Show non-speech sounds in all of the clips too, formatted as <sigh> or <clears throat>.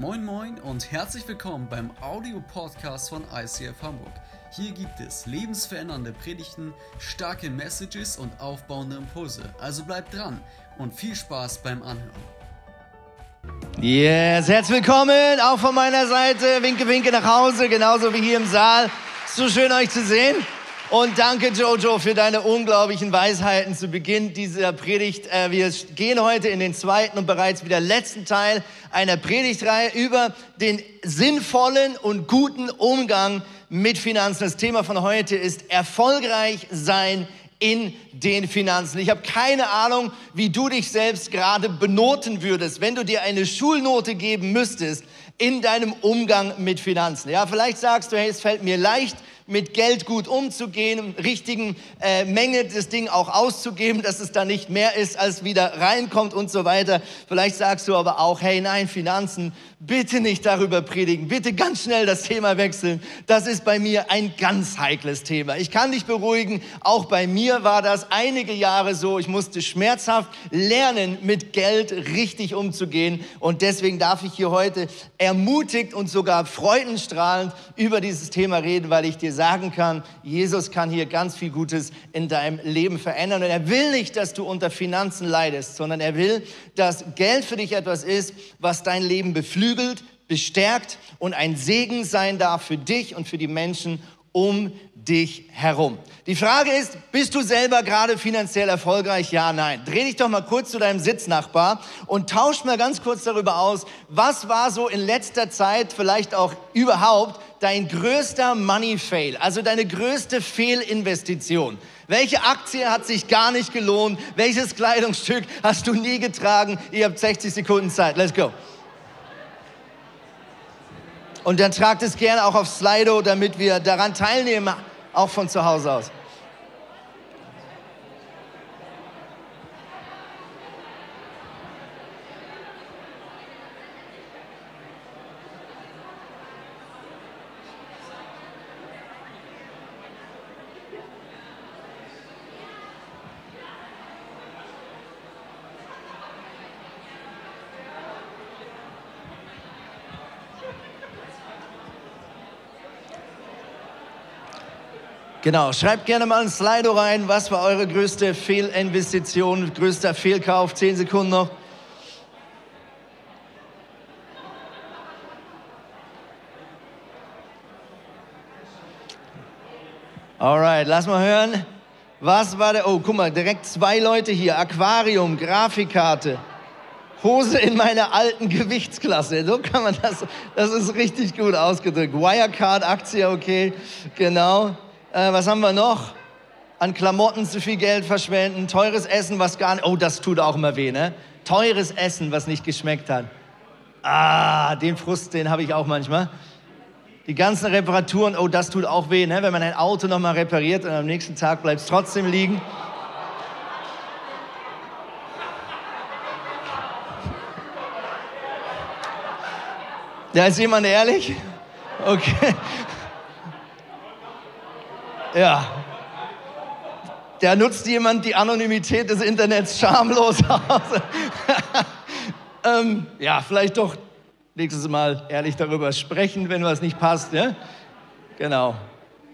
Moin Moin und herzlich willkommen beim Audio-Podcast von ICF Hamburg. Hier gibt es lebensverändernde Predigten, starke Messages und aufbauende Impulse. Also bleibt dran und viel Spaß beim Anhören. Yes, herzlich willkommen, auch von meiner Seite. Winke, winke nach Hause, genauso wie hier im Saal. So schön euch zu sehen. Und danke, Jojo, für deine unglaublichen Weisheiten zu Beginn dieser Predigt. Äh, wir gehen heute in den zweiten und bereits wieder letzten Teil einer Predigtreihe über den sinnvollen und guten Umgang mit Finanzen. Das Thema von heute ist erfolgreich sein in den Finanzen. Ich habe keine Ahnung, wie du dich selbst gerade benoten würdest, wenn du dir eine Schulnote geben müsstest in deinem Umgang mit Finanzen. Ja, vielleicht sagst du, hey, es fällt mir leicht, mit Geld gut umzugehen, richtigen äh, Menge das Ding auch auszugeben, dass es da nicht mehr ist, als wieder reinkommt und so weiter. Vielleicht sagst du aber auch, hey, nein, Finanzen, bitte nicht darüber predigen, bitte ganz schnell das Thema wechseln. Das ist bei mir ein ganz heikles Thema. Ich kann dich beruhigen, auch bei mir war das einige Jahre so. Ich musste schmerzhaft lernen, mit Geld richtig umzugehen und deswegen darf ich hier heute ermutigt und sogar freudenstrahlend über dieses Thema reden, weil ich dir sagen kann, Jesus kann hier ganz viel Gutes in deinem Leben verändern. Und er will nicht, dass du unter Finanzen leidest, sondern er will, dass Geld für dich etwas ist, was dein Leben beflügelt bestärkt und ein Segen sein darf für dich und für die Menschen um dich herum. Die Frage ist, bist du selber gerade finanziell erfolgreich? Ja, nein. Dreh dich doch mal kurz zu deinem Sitznachbar und tausch mal ganz kurz darüber aus, was war so in letzter Zeit, vielleicht auch überhaupt, dein größter Money Fail, also deine größte Fehlinvestition. Welche Aktie hat sich gar nicht gelohnt? Welches Kleidungsstück hast du nie getragen? Ihr habt 60 Sekunden Zeit. Let's go. Und dann tragt es gerne auch auf Slido, damit wir daran teilnehmen, auch von zu Hause aus. Genau, schreibt gerne mal ein Slido rein. Was war eure größte Fehlinvestition, größter Fehlkauf? Zehn Sekunden noch. Alright, lass mal hören. Was war der? Oh, guck mal, direkt zwei Leute hier. Aquarium, Grafikkarte. Hose in meiner alten Gewichtsklasse. So kann man das, das ist richtig gut ausgedrückt. Wirecard, Aktie, okay, genau. Äh, was haben wir noch? An Klamotten zu viel Geld verschwenden, teures Essen, was gar nicht, oh, das tut auch immer weh, ne? Teures Essen, was nicht geschmeckt hat. Ah, den Frust, den habe ich auch manchmal. Die ganzen Reparaturen, oh, das tut auch weh, ne? wenn man ein Auto nochmal repariert und am nächsten Tag bleibt es trotzdem liegen. Da ist jemand ehrlich? Okay. Ja. Da nutzt jemand die Anonymität des Internets schamlos <laughs> aus. ähm, ja, vielleicht doch nächstes Mal ehrlich darüber sprechen, wenn was nicht passt. Ja? Genau.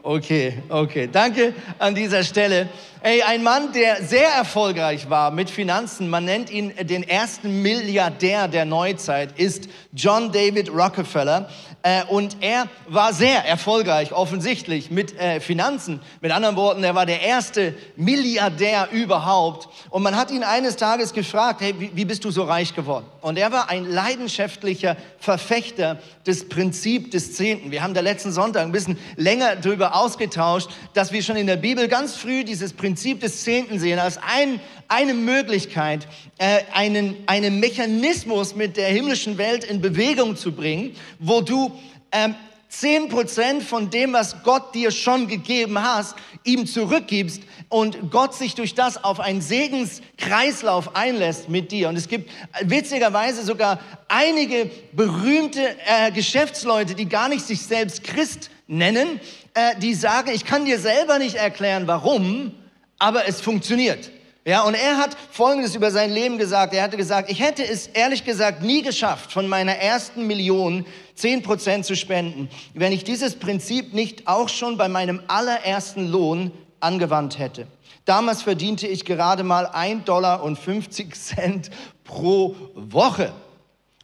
Okay, okay. Danke an dieser Stelle. Ey, ein Mann, der sehr erfolgreich war mit Finanzen, man nennt ihn den ersten Milliardär der Neuzeit, ist John David Rockefeller. Äh, und er war sehr erfolgreich, offensichtlich, mit äh, Finanzen. Mit anderen Worten, er war der erste Milliardär überhaupt. Und man hat ihn eines Tages gefragt, hey, wie, wie bist du so reich geworden? Und er war ein leidenschaftlicher Verfechter des Prinzips des Zehnten. Wir haben da letzten Sonntag ein bisschen länger darüber ausgetauscht, dass wir schon in der Bibel ganz früh dieses Prinzip des Zehnten sehen als ein, eine Möglichkeit, äh, einen, einen Mechanismus mit der himmlischen Welt in Bewegung zu bringen, wo du ähm, 10% von dem, was Gott dir schon gegeben hast, ihm zurückgibst und Gott sich durch das auf einen Segenskreislauf einlässt mit dir. Und es gibt witzigerweise sogar einige berühmte äh, Geschäftsleute, die gar nicht sich selbst Christ nennen, äh, die sagen, ich kann dir selber nicht erklären, warum, aber es funktioniert. Ja, und er hat Folgendes über sein Leben gesagt. Er hatte gesagt, ich hätte es ehrlich gesagt nie geschafft, von meiner ersten Million zehn Prozent zu spenden, wenn ich dieses Prinzip nicht auch schon bei meinem allerersten Lohn angewandt hätte. Damals verdiente ich gerade mal ein Dollar und 50 Cent pro Woche.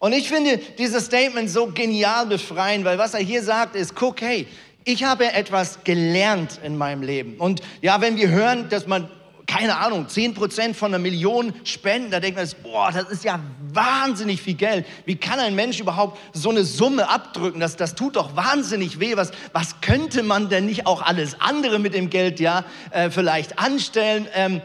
Und ich finde dieses Statement so genial befreien, weil was er hier sagt ist, guck, hey, ich habe etwas gelernt in meinem Leben. Und ja, wenn wir hören, dass man keine Ahnung, 10% von einer Million spenden, da denkt man, boah, das ist ja wahnsinnig viel Geld. Wie kann ein Mensch überhaupt so eine Summe abdrücken? Das, das tut doch wahnsinnig weh. Was, was könnte man denn nicht auch alles andere mit dem Geld ja äh, vielleicht anstellen? Ähm,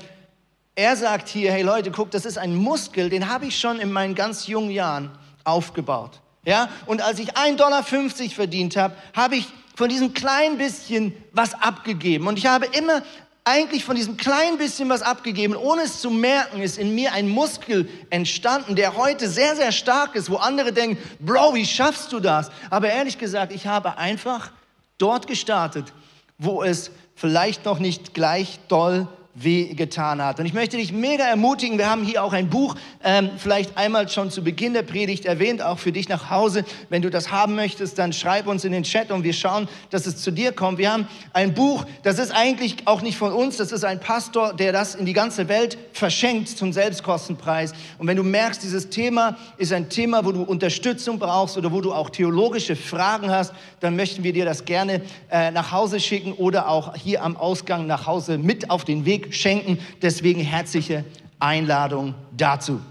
er sagt hier, hey Leute, guck, das ist ein Muskel, den habe ich schon in meinen ganz jungen Jahren aufgebaut. Ja? Und als ich 1,50 Dollar verdient habe, habe ich von diesem kleinen bisschen was abgegeben. Und ich habe immer eigentlich von diesem kleinen bisschen was abgegeben. Ohne es zu merken, ist in mir ein Muskel entstanden, der heute sehr, sehr stark ist, wo andere denken, Bro, wie schaffst du das? Aber ehrlich gesagt, ich habe einfach dort gestartet, wo es vielleicht noch nicht gleich doll weh getan hat. Und ich möchte dich mega ermutigen, wir haben hier auch ein Buch, ähm, vielleicht einmal schon zu Beginn der Predigt erwähnt, auch für dich nach Hause. Wenn du das haben möchtest, dann schreib uns in den Chat und wir schauen, dass es zu dir kommt. Wir haben ein Buch, das ist eigentlich auch nicht von uns, das ist ein Pastor, der das in die ganze Welt verschenkt zum Selbstkostenpreis. Und wenn du merkst, dieses Thema ist ein Thema, wo du Unterstützung brauchst oder wo du auch theologische Fragen hast, dann möchten wir dir das gerne äh, nach Hause schicken oder auch hier am Ausgang nach Hause mit auf den Weg schenken. Deswegen herzliche Einladung dazu.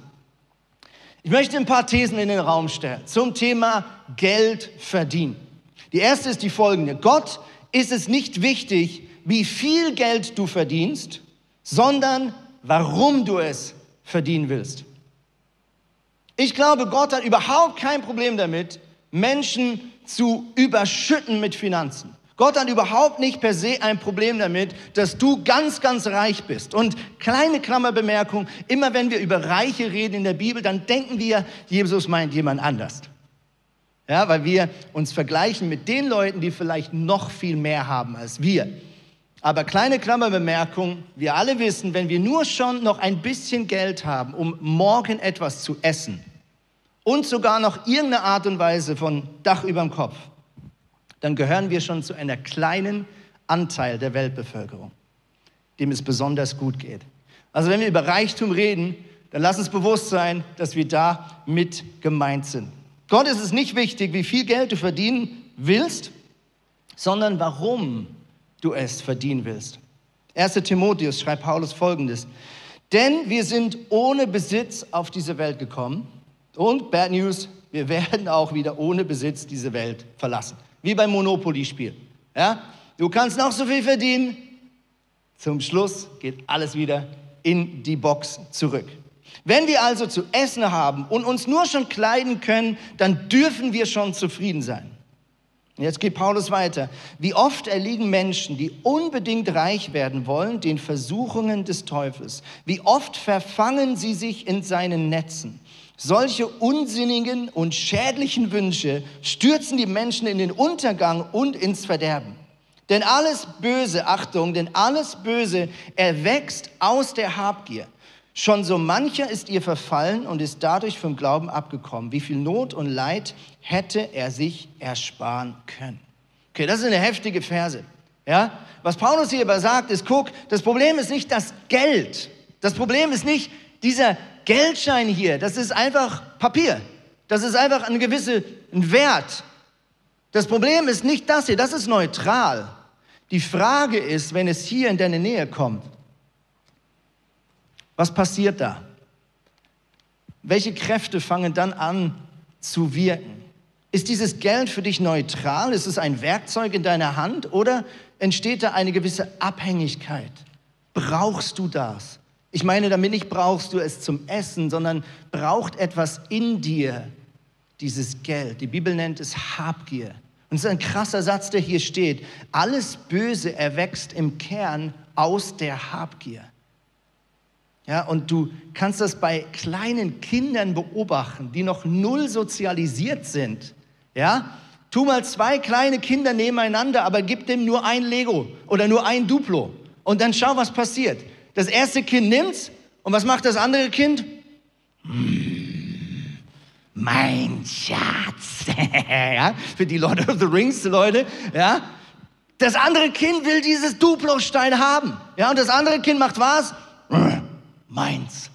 Ich möchte ein paar Thesen in den Raum stellen zum Thema Geld verdienen. Die erste ist die folgende. Gott ist es nicht wichtig, wie viel Geld du verdienst, sondern warum du es verdienen willst. Ich glaube, Gott hat überhaupt kein Problem damit, Menschen zu überschütten mit Finanzen. Gott hat überhaupt nicht per se ein Problem damit, dass du ganz, ganz reich bist. Und kleine Klammerbemerkung, immer wenn wir über Reiche reden in der Bibel, dann denken wir, Jesus meint jemand anders. Ja, weil wir uns vergleichen mit den Leuten, die vielleicht noch viel mehr haben als wir. Aber kleine Klammerbemerkung, wir alle wissen, wenn wir nur schon noch ein bisschen Geld haben, um morgen etwas zu essen und sogar noch irgendeine Art und Weise von Dach über dem Kopf, dann gehören wir schon zu einer kleinen Anteil der Weltbevölkerung, dem es besonders gut geht. Also wenn wir über Reichtum reden, dann lass uns bewusst sein, dass wir da mit gemeint sind. Gott ist es nicht wichtig, wie viel Geld du verdienen willst, sondern warum du es verdienen willst. 1. Timotheus schreibt Paulus folgendes. Denn wir sind ohne Besitz auf diese Welt gekommen und, Bad News, wir <laughs> werden auch wieder ohne Besitz diese Welt verlassen wie beim Monopoly-Spiel. Ja? Du kannst noch so viel verdienen, zum Schluss geht alles wieder in die Box zurück. Wenn wir also zu essen haben und uns nur schon kleiden können, dann dürfen wir schon zufrieden sein. Jetzt geht Paulus weiter. Wie oft erliegen Menschen, die unbedingt reich werden wollen, den Versuchungen des Teufels? Wie oft verfangen sie sich in seinen Netzen? Solche unsinnigen und schädlichen Wünsche stürzen die Menschen in den Untergang und ins Verderben. Denn alles Böse, Achtung, denn alles Böse erwächst aus der Habgier. Schon so mancher ist ihr verfallen und ist dadurch vom Glauben abgekommen. Wie viel Not und Leid hätte er sich ersparen können? Okay, das ist eine heftige Verse. Ja? Was Paulus hier aber sagt, ist, guck, das Problem ist nicht das Geld. Das Problem ist nicht dieser Geldschein hier, das ist einfach Papier. Das ist einfach ein gewisser Wert. Das Problem ist nicht das hier, das ist neutral. Die Frage ist, wenn es hier in deine Nähe kommt, was passiert da? Welche Kräfte fangen dann an zu wirken? Ist dieses Geld für dich neutral? Ist es ein Werkzeug in deiner Hand oder entsteht da eine gewisse Abhängigkeit? Brauchst du das? Ich meine, damit nicht brauchst du es zum Essen, sondern braucht etwas in dir dieses Geld. Die Bibel nennt es Habgier. Und es ist ein krasser Satz, der hier steht. Alles Böse erwächst im Kern aus der Habgier. Ja, und du kannst das bei kleinen Kindern beobachten, die noch null sozialisiert sind. Ja, tu mal zwei kleine Kinder nebeneinander, aber gib dem nur ein Lego oder nur ein Duplo und dann schau, was passiert. Das erste Kind nimmt's Und was macht das andere Kind? Hm, mein Schatz. <laughs> ja, für die Lord of the Rings Leute, ja. Das andere Kind will dieses Duplo-Stein haben. Ja, und das andere Kind macht was? Meins.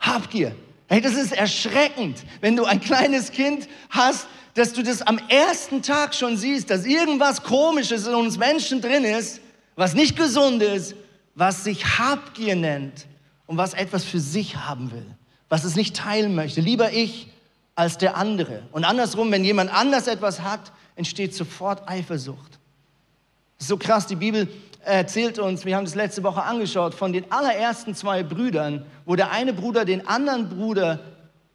Habgier. Hey, das ist erschreckend, wenn du ein kleines Kind hast, dass du das am ersten Tag schon siehst, dass irgendwas Komisches in uns Menschen drin ist, was nicht gesund ist, was sich Habgier nennt und was etwas für sich haben will, was es nicht teilen möchte. Lieber ich als der andere. Und andersrum, wenn jemand anders etwas hat, entsteht sofort Eifersucht. So krass, die Bibel erzählt uns, wir haben das letzte Woche angeschaut, von den allerersten zwei Brüdern, wo der eine Bruder den anderen Bruder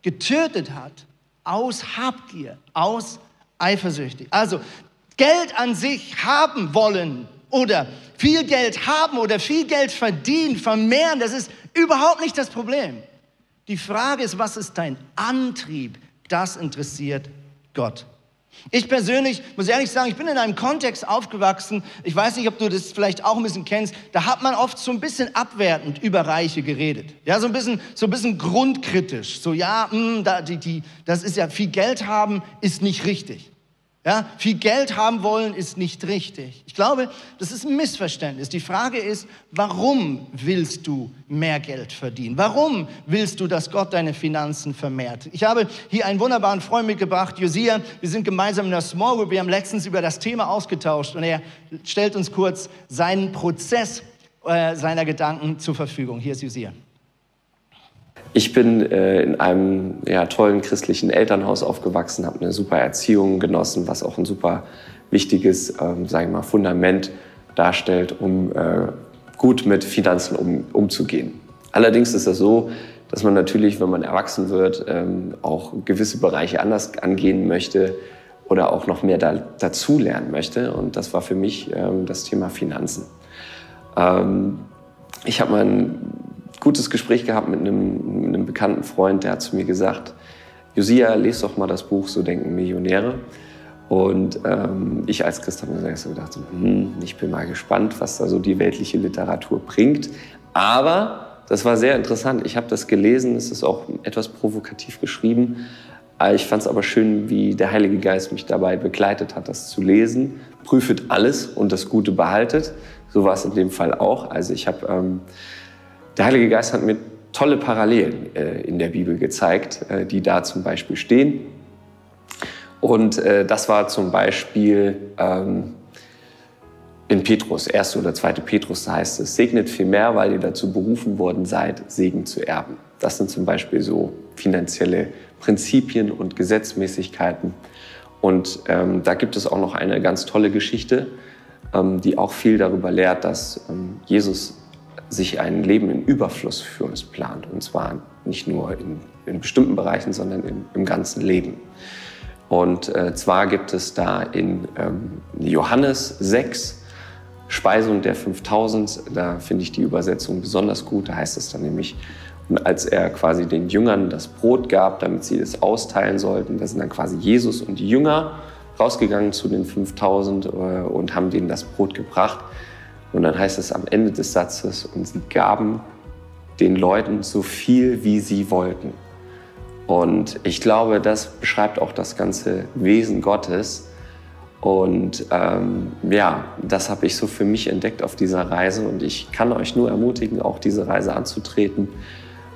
getötet hat, aus Habgier, aus eifersüchtig. Also Geld an sich haben wollen oder viel Geld haben oder viel Geld verdienen, vermehren, das ist überhaupt nicht das Problem. Die Frage ist, was ist dein Antrieb? Das interessiert Gott. Ich persönlich muss ehrlich sagen, ich bin in einem Kontext aufgewachsen, ich weiß nicht, ob du das vielleicht auch ein bisschen kennst, da hat man oft so ein bisschen abwertend über Reiche geredet. Ja, so ein bisschen, so ein bisschen grundkritisch. So, ja, mh, hm, da, die, die, das ist ja, viel Geld haben ist nicht richtig. Ja, viel Geld haben wollen ist nicht richtig. Ich glaube, das ist ein Missverständnis. Die Frage ist, warum willst du mehr Geld verdienen? Warum willst du, dass Gott deine Finanzen vermehrt? Ich habe hier einen wunderbaren Freund mitgebracht, Josia. Wir sind gemeinsam in der Small Group. Wir haben letztens über das Thema ausgetauscht und er stellt uns kurz seinen Prozess äh, seiner Gedanken zur Verfügung. Hier ist Josia. Ich bin äh, in einem ja, tollen christlichen Elternhaus aufgewachsen, habe eine super Erziehung genossen, was auch ein super wichtiges, ähm, sagen wir mal, Fundament darstellt, um äh, gut mit Finanzen um, umzugehen. Allerdings ist es so, dass man natürlich, wenn man erwachsen wird, ähm, auch gewisse Bereiche anders angehen möchte oder auch noch mehr da, dazu lernen möchte. Und das war für mich ähm, das Thema Finanzen. Ähm, ich habe mein gutes Gespräch gehabt mit einem, einem bekannten Freund, der hat zu mir gesagt, Josia, lese doch mal das Buch So denken Millionäre. Und ähm, ich als Christ habe mir so gedacht, hm, ich bin mal gespannt, was da so die weltliche Literatur bringt. Aber das war sehr interessant. Ich habe das gelesen, es ist auch etwas provokativ geschrieben. Ich fand es aber schön, wie der Heilige Geist mich dabei begleitet hat, das zu lesen. Prüfet alles und das Gute behaltet. So war es in dem Fall auch. Also ich habe ähm, der Heilige Geist hat mir tolle Parallelen äh, in der Bibel gezeigt, äh, die da zum Beispiel stehen. Und äh, das war zum Beispiel ähm, in Petrus, 1. oder 2. Petrus, da heißt es, segnet viel mehr, weil ihr dazu berufen worden seid, Segen zu erben. Das sind zum Beispiel so finanzielle Prinzipien und Gesetzmäßigkeiten. Und ähm, da gibt es auch noch eine ganz tolle Geschichte, ähm, die auch viel darüber lehrt, dass ähm, Jesus sich ein Leben in Überfluss für uns plant. Und zwar nicht nur in, in bestimmten Bereichen, sondern im, im ganzen Leben. Und äh, zwar gibt es da in ähm, Johannes 6, Speisung der 5000, da finde ich die Übersetzung besonders gut. Da heißt es dann nämlich, und als er quasi den Jüngern das Brot gab, damit sie es austeilen sollten, da sind dann quasi Jesus und die Jünger rausgegangen zu den 5000 äh, und haben denen das Brot gebracht. Und dann heißt es am Ende des Satzes, und sie gaben den Leuten so viel, wie sie wollten. Und ich glaube, das beschreibt auch das ganze Wesen Gottes. Und ähm, ja, das habe ich so für mich entdeckt auf dieser Reise. Und ich kann euch nur ermutigen, auch diese Reise anzutreten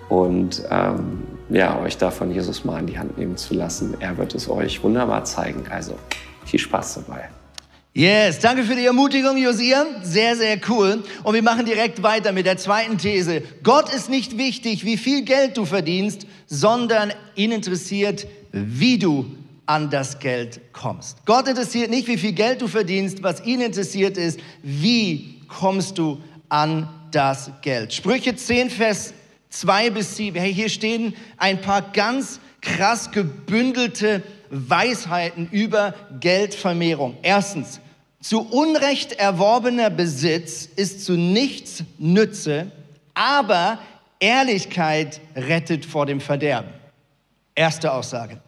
und ähm, ja, euch davon Jesus mal an die Hand nehmen zu lassen. Er wird es euch wunderbar zeigen. Also viel Spaß dabei. Yes, danke für die Ermutigung, Josia. Sehr, sehr cool. Und wir machen direkt weiter mit der zweiten These. Gott ist nicht wichtig, wie viel Geld du verdienst, sondern ihn interessiert, wie du an das Geld kommst. Gott interessiert nicht, wie viel Geld du verdienst. Was ihn interessiert ist, wie kommst du an das Geld. Sprüche 10, Vers 2 bis 7. Hey, hier stehen ein paar ganz krass gebündelte Weisheiten über Geldvermehrung. Erstens, zu Unrecht erworbener Besitz ist zu nichts Nütze, aber Ehrlichkeit rettet vor dem Verderben. Erste Aussage.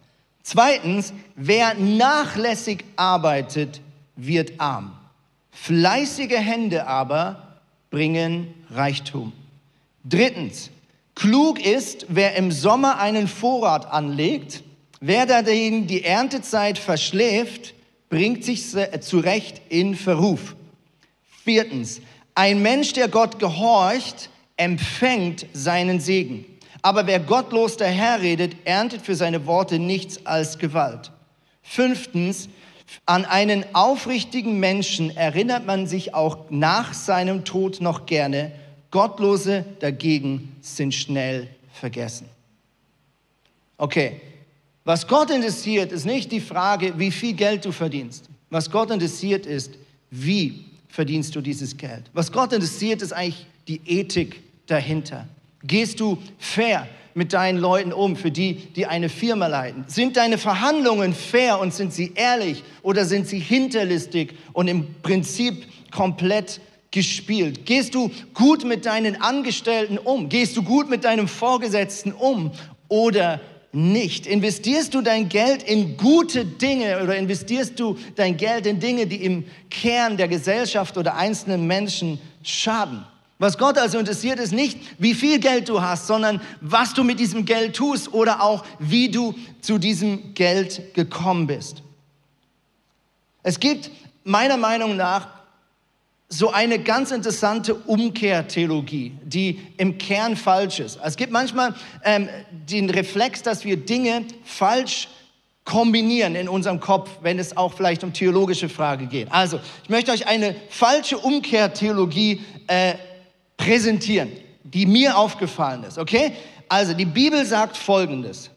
Zweitens, wer nachlässig arbeitet, wird arm. Fleißige Hände aber bringen Reichtum. Drittens, Klug ist, wer im Sommer einen Vorrat anlegt, wer dagegen die Erntezeit verschläft, bringt sich zurecht in Verruf. Viertens, ein Mensch, der Gott gehorcht, empfängt seinen Segen. Aber wer gottlos daherredet, erntet für seine Worte nichts als Gewalt. Fünftens, an einen aufrichtigen Menschen erinnert man sich auch nach seinem Tod noch gerne. Gottlose dagegen sind schnell vergessen. Okay, was Gott interessiert, ist nicht die Frage, wie viel Geld du verdienst. Was Gott interessiert ist, wie verdienst du dieses Geld. Was Gott interessiert, ist eigentlich die Ethik dahinter. Gehst du fair mit deinen Leuten um, für die, die eine Firma leiten? Sind deine Verhandlungen fair und sind sie ehrlich oder sind sie hinterlistig und im Prinzip komplett gespielt? Gehst du gut mit deinen Angestellten um? Gehst du gut mit deinem Vorgesetzten um oder nicht? Investierst du dein Geld in gute Dinge oder investierst du dein Geld in Dinge, die im Kern der Gesellschaft oder einzelnen Menschen schaden? Was Gott also interessiert, ist nicht, wie viel Geld du hast, sondern was du mit diesem Geld tust oder auch, wie du zu diesem Geld gekommen bist. Es gibt meiner Meinung nach so eine ganz interessante Umkehrtheologie, die im Kern falsch ist. Es gibt manchmal ähm, den Reflex, dass wir Dinge falsch kombinieren in unserem Kopf, wenn es auch vielleicht um theologische Frage geht. Also, ich möchte euch eine falsche Umkehrtheologie äh, präsentieren, die mir aufgefallen ist, okay? Also die Bibel sagt Folgendes.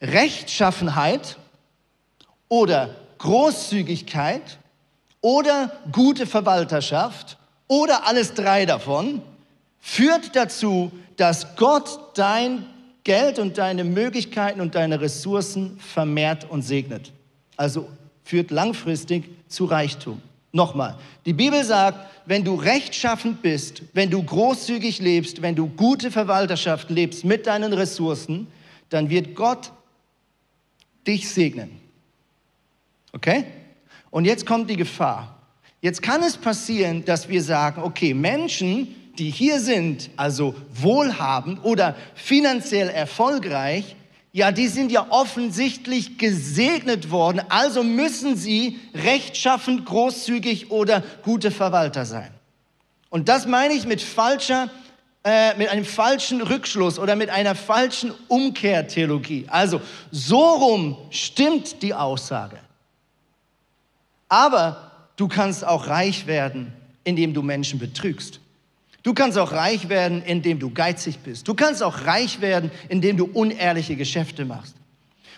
Rechtschaffenheit oder Großzügigkeit oder gute Verwalterschaft oder alles drei davon führt dazu, dass Gott dein Geld und deine Möglichkeiten und deine Ressourcen vermehrt und segnet. Also führt langfristig zu Reichtum. Nochmal, die Bibel sagt, wenn du rechtschaffend bist, wenn du großzügig lebst, wenn du gute Verwalterschaft lebst mit deinen Ressourcen, dann wird Gott dich segnen. Okay? Und jetzt kommt die Gefahr. Jetzt kann es passieren, dass wir sagen, okay, Menschen, die hier sind, also wohlhabend oder finanziell erfolgreich, ja, die sind ja offensichtlich gesegnet worden, also müssen sie rechtschaffend, großzügig oder gute Verwalter sein. Und das meine ich mit falscher, äh, mit einem falschen Rückschluss oder mit einer falschen Umkehrtheologie. Also so rum stimmt die Aussage. Aber du kannst auch reich werden, indem du Menschen betrügst. Du kannst auch reich werden, indem du geizig bist. Du kannst auch reich werden, indem du unehrliche Geschäfte machst.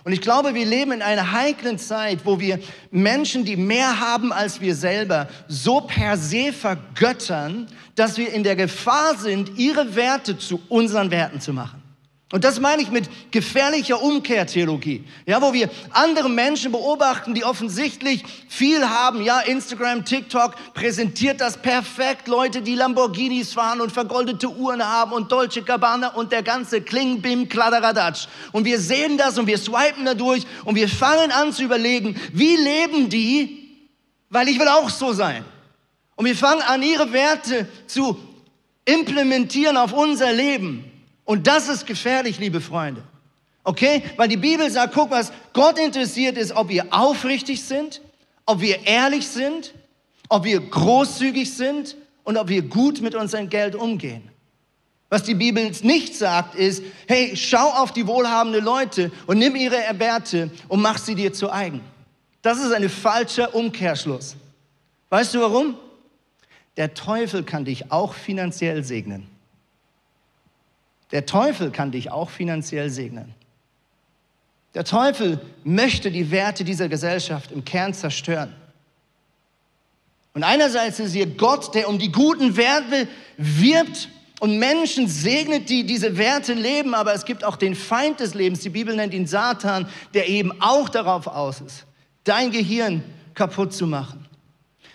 Und ich glaube, wir leben in einer heiklen Zeit, wo wir Menschen, die mehr haben als wir selber, so per se vergöttern, dass wir in der Gefahr sind, ihre Werte zu unseren Werten zu machen. Und das meine ich mit gefährlicher Umkehrtheologie. Ja, wo wir andere Menschen beobachten, die offensichtlich viel haben. Ja, Instagram, TikTok präsentiert das perfekt. Leute, die Lamborghinis fahren und vergoldete Uhren haben und Dolce Gabbana und der ganze Klingbim, Kladderadatsch. Und wir sehen das und wir swipen da durch und wir fangen an zu überlegen, wie leben die? Weil ich will auch so sein. Und wir fangen an, ihre Werte zu implementieren auf unser Leben. Und das ist gefährlich, liebe Freunde. Okay? Weil die Bibel sagt, guck was, Gott interessiert ist, ob wir aufrichtig sind, ob wir ehrlich sind, ob wir großzügig sind und ob wir gut mit unserem Geld umgehen. Was die Bibel nicht sagt, ist, hey, schau auf die wohlhabenden Leute und nimm ihre Werte und mach sie dir zu eigen. Das ist ein falscher Umkehrschluss. Weißt du warum? Der Teufel kann dich auch finanziell segnen. Der Teufel kann dich auch finanziell segnen. Der Teufel möchte die Werte dieser Gesellschaft im Kern zerstören. Und einerseits ist hier Gott, der um die guten Werte wirbt und Menschen segnet, die diese Werte leben, aber es gibt auch den Feind des Lebens, die Bibel nennt ihn Satan, der eben auch darauf aus ist, dein Gehirn kaputt zu machen.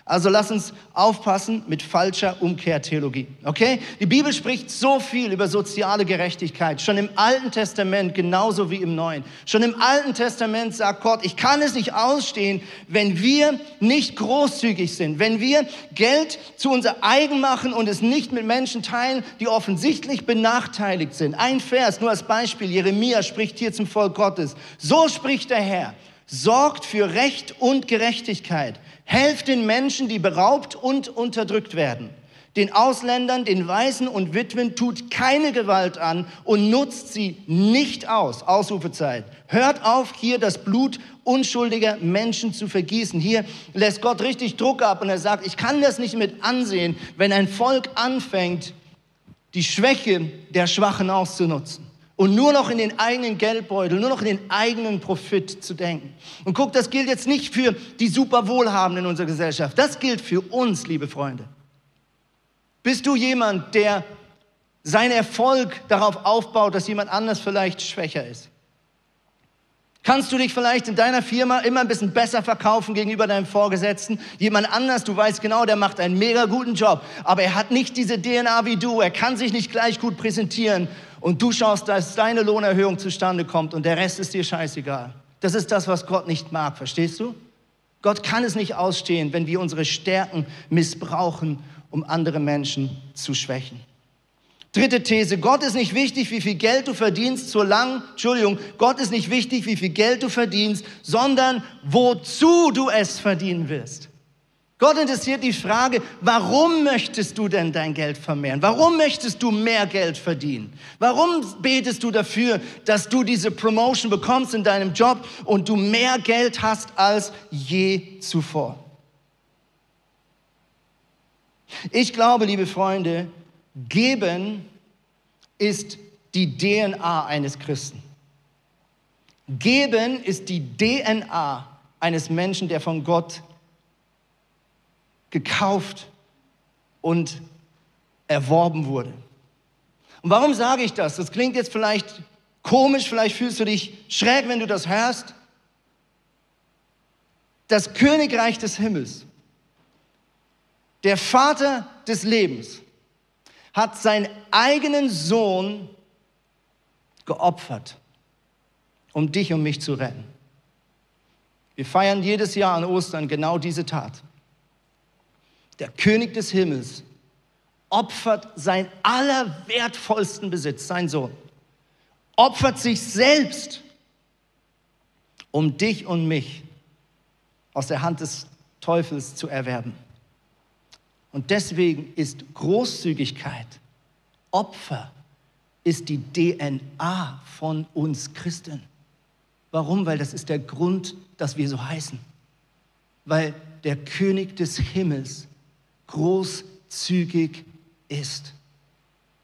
Also lass uns aufpassen mit falscher Umkehrtheologie. Okay? Die Bibel spricht so viel über soziale Gerechtigkeit. Schon im Alten Testament genauso wie im Neuen. Schon im Alten Testament sagt Gott, ich kann es nicht ausstehen, wenn wir nicht großzügig sind, wenn wir Geld zu unser eigen machen und es nicht mit Menschen teilen, die offensichtlich benachteiligt sind. Ein Vers, nur als Beispiel. Jeremia spricht hier zum Volk Gottes. So spricht der Herr. Sorgt für Recht und Gerechtigkeit Helft den Menschen, die beraubt und unterdrückt werden. Den Ausländern, den Waisen und Witwen tut keine Gewalt an und nutzt sie nicht aus. Ausrufezeit. Hört auf, hier das Blut unschuldiger Menschen zu vergießen. Hier lässt Gott richtig Druck ab und er sagt, ich kann das nicht mit ansehen, wenn ein Volk anfängt, die Schwäche der Schwachen auszunutzen und nur noch in den eigenen Geldbeutel, nur noch in den eigenen Profit zu denken. Und guck, das gilt jetzt nicht für die super Wohlhabenden in unserer Gesellschaft. Das gilt für uns, liebe Freunde. Bist du jemand, der seinen Erfolg darauf aufbaut, dass jemand anders vielleicht schwächer ist? Kannst du dich vielleicht in deiner Firma immer ein bisschen besser verkaufen gegenüber deinem Vorgesetzten? Jemand anders, du weißt genau, der macht einen mega guten Job, aber er hat nicht diese DNA wie du, er kann sich nicht gleich gut präsentieren und du schaust, dass deine Lohnerhöhung zustande kommt und der Rest ist dir scheißegal. Das ist das, was Gott nicht mag, verstehst du? Gott kann es nicht ausstehen, wenn wir unsere Stärken missbrauchen, um andere Menschen zu schwächen. Dritte These, Gott ist nicht wichtig, wie viel Geld du verdienst, solange, Entschuldigung, Gott ist nicht wichtig, wie viel Geld du verdienst, sondern wozu du es verdienen wirst. Gott interessiert die Frage, warum möchtest du denn dein Geld vermehren? Warum möchtest du mehr Geld verdienen? Warum betest du dafür, dass du diese Promotion bekommst in deinem Job und du mehr Geld hast als je zuvor? Ich glaube, liebe Freunde, geben ist die DNA eines Christen. Geben ist die DNA eines Menschen, der von Gott gekauft und erworben wurde. Und warum sage ich das? Das klingt jetzt vielleicht komisch, vielleicht fühlst du dich schräg, wenn du das hörst. Das Königreich des Himmels, der Vater des Lebens, hat seinen eigenen Sohn geopfert, um dich und mich zu retten. Wir feiern jedes Jahr an Ostern genau diese Tat der König des Himmels, opfert seinen allerwertvollsten Besitz, sein Sohn, opfert sich selbst, um dich und mich aus der Hand des Teufels zu erwerben. Und deswegen ist Großzügigkeit, Opfer, ist die DNA von uns Christen. Warum? Weil das ist der Grund, dass wir so heißen. Weil der König des Himmels großzügig ist.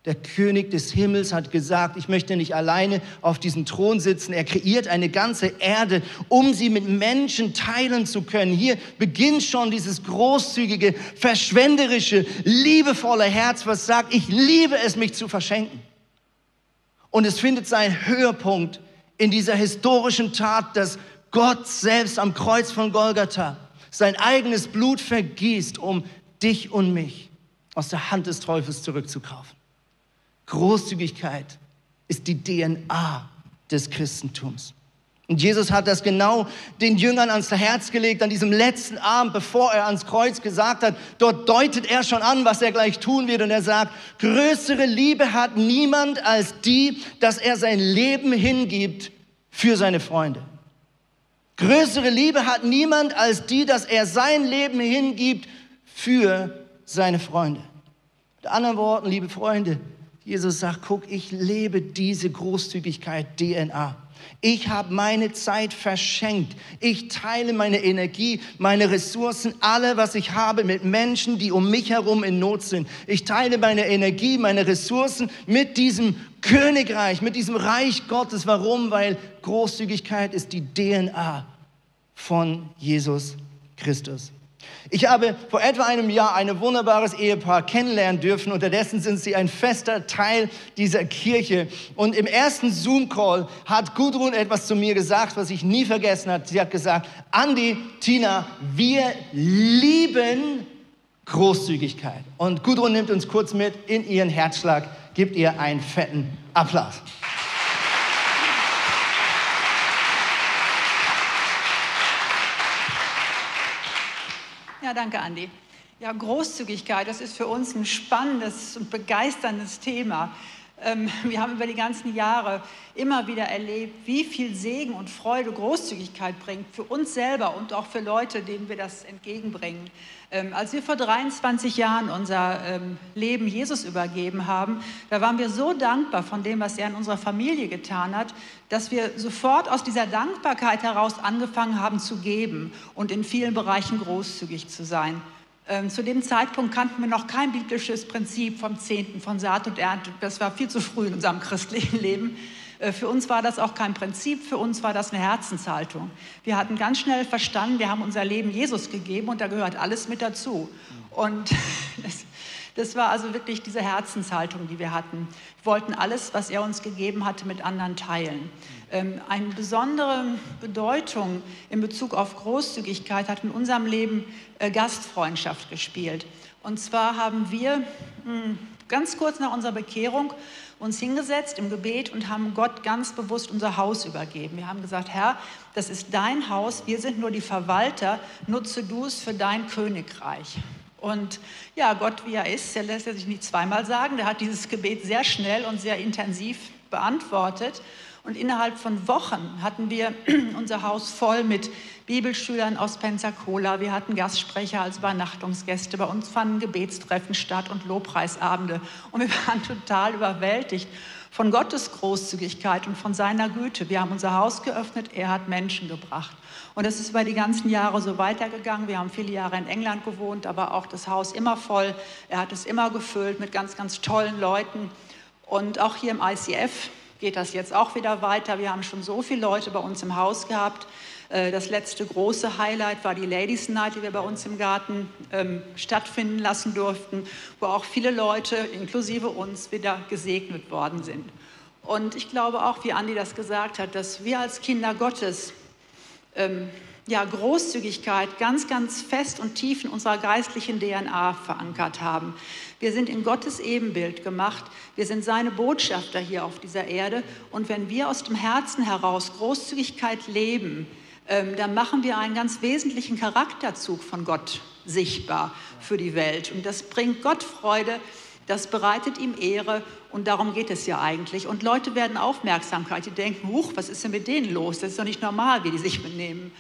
Der König des Himmels hat gesagt, ich möchte nicht alleine auf diesem Thron sitzen. Er kreiert eine ganze Erde, um sie mit Menschen teilen zu können. Hier beginnt schon dieses großzügige, verschwenderische, liebevolle Herz, was sagt, ich liebe es, mich zu verschenken. Und es findet seinen Höhepunkt in dieser historischen Tat, dass Gott selbst am Kreuz von Golgatha sein eigenes Blut vergießt, um dich und mich aus der Hand des Teufels zurückzukaufen. Großzügigkeit ist die DNA des Christentums. Und Jesus hat das genau den Jüngern ans Herz gelegt an diesem letzten Abend, bevor er ans Kreuz gesagt hat. Dort deutet er schon an, was er gleich tun wird. Und er sagt, größere Liebe hat niemand als die, dass er sein Leben hingibt für seine Freunde. Größere Liebe hat niemand als die, dass er sein Leben hingibt für seine Freunde. Mit anderen Worten, liebe Freunde, Jesus sagt, guck, ich lebe diese Großzügigkeit DNA. Ich habe meine Zeit verschenkt. Ich teile meine Energie, meine Ressourcen, alle, was ich habe, mit Menschen, die um mich herum in Not sind. Ich teile meine Energie, meine Ressourcen mit diesem Königreich, mit diesem Reich Gottes. Warum? Weil Großzügigkeit ist die DNA von Jesus Christus. Ich habe vor etwa einem Jahr ein wunderbares Ehepaar kennenlernen dürfen. Unterdessen sind sie ein fester Teil dieser Kirche. Und im ersten Zoom-Call hat Gudrun etwas zu mir gesagt, was ich nie vergessen habe. Sie hat gesagt, Andi, Tina, wir lieben Großzügigkeit. Und Gudrun nimmt uns kurz mit in ihren Herzschlag, gibt ihr einen fetten Applaus. Ja, danke, Andi. Ja, Großzügigkeit, das ist für uns ein spannendes und begeisterndes Thema. Ähm, <laughs> wir haben über die ganzen Jahre immer wieder erlebt, wie viel Segen und Freude Großzügigkeit bringt für uns selber und auch für Leute, denen wir das entgegenbringen. Ähm, als wir vor 23 Jahren unser ähm, Leben Jesus übergeben haben, da waren wir so dankbar von dem, was er in unserer Familie getan hat, dass wir sofort aus dieser Dankbarkeit heraus angefangen haben zu geben und in vielen Bereichen großzügig zu sein. Ähm, zu dem Zeitpunkt kannten wir noch kein biblisches Prinzip vom Zehnten, von Saat und Ernte. Das war viel zu früh in unserem <laughs> christlichen Leben. Äh, für uns war das auch kein Prinzip, für uns war das eine Herzenshaltung. Wir hatten ganz schnell verstanden, wir haben unser Leben Jesus gegeben und da gehört alles mit dazu. Und <laughs> das, das war also wirklich diese Herzenshaltung, die wir hatten. Wir wollten alles, was er uns gegeben hatte, mit anderen teilen. Ähm, eine besondere Bedeutung in Bezug auf Großzügigkeit hat in unserem Leben äh, Gastfreundschaft gespielt. Und zwar haben wir hm, ganz kurz nach unserer Bekehrung uns hingesetzt im Gebet und haben Gott ganz bewusst unser Haus übergeben. Wir haben gesagt, Herr, das ist dein Haus, wir sind nur die Verwalter, nutze du es für dein Königreich. Und ja, Gott, wie er ist, der lässt er sich nicht zweimal sagen, der hat dieses Gebet sehr schnell und sehr intensiv beantwortet. Und innerhalb von Wochen hatten wir <clears throat> unser Haus voll mit Bibelschülern aus Pensacola. Wir hatten Gastsprecher als Übernachtungsgäste. Bei uns fanden Gebetstreffen statt und Lobpreisabende. Und wir <laughs> waren total überwältigt von Gottes Großzügigkeit und von seiner Güte. Wir haben unser Haus geöffnet, er hat Menschen gebracht. Und es ist über die ganzen Jahre so weitergegangen. Wir haben viele Jahre in England gewohnt, aber auch das Haus immer voll. Er hat es immer gefüllt mit ganz, ganz tollen Leuten. Und auch hier im ICF geht das jetzt auch wieder weiter. Wir haben schon so viele Leute bei uns im Haus gehabt. Äh, das letzte große Highlight war die Ladies Night, die wir bei uns im Garten ähm, stattfinden lassen durften, wo auch viele Leute, inklusive uns, wieder gesegnet worden sind. Und ich glaube auch, wie Andi das gesagt hat, dass wir als Kinder Gottes ähm, ja, Großzügigkeit ganz, ganz fest und tief in unserer geistlichen DNA verankert haben. Wir sind in Gottes Ebenbild gemacht. Wir sind seine Botschafter hier auf dieser Erde. Und wenn wir aus dem Herzen heraus Großzügigkeit leben, ähm, dann machen wir einen ganz wesentlichen Charakterzug von Gott sichtbar für die Welt. Und das bringt Gott Freude, das bereitet ihm Ehre und darum geht es ja eigentlich. Und Leute werden Aufmerksamkeit, die denken, huch, was ist denn mit denen los? Das ist doch nicht normal, wie die sich benehmen.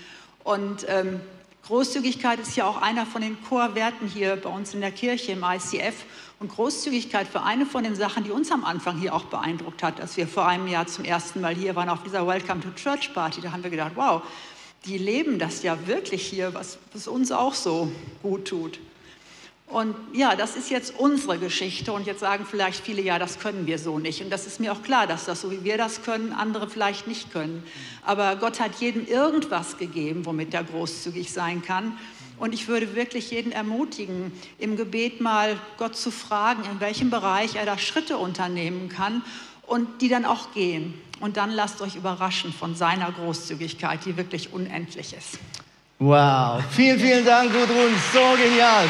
Und ähm, Großzügigkeit ist ja auch einer von den Chorwerten hier bei uns in der Kirche im ICF. Und Großzügigkeit war eine von den Sachen, die uns am Anfang hier auch beeindruckt hat, als wir vor einem Jahr zum ersten Mal hier waren auf dieser Welcome to Church Party. Da haben wir gedacht, wow, die leben das ja wirklich hier, was, was uns auch so gut tut. Und ja, das ist jetzt unsere Geschichte. Und jetzt sagen vielleicht viele, ja, das können wir so nicht. Und das ist mir auch klar, dass das so wie wir das können, andere vielleicht nicht können. Aber Gott hat jedem irgendwas gegeben, womit er großzügig sein kann. Und ich würde wirklich jeden ermutigen, im Gebet mal Gott zu fragen, in welchem Bereich er da Schritte unternehmen kann und die dann auch gehen. Und dann lasst euch überraschen von seiner Großzügigkeit, die wirklich unendlich ist. Wow, vielen, vielen Dank, Gudrun, so genial.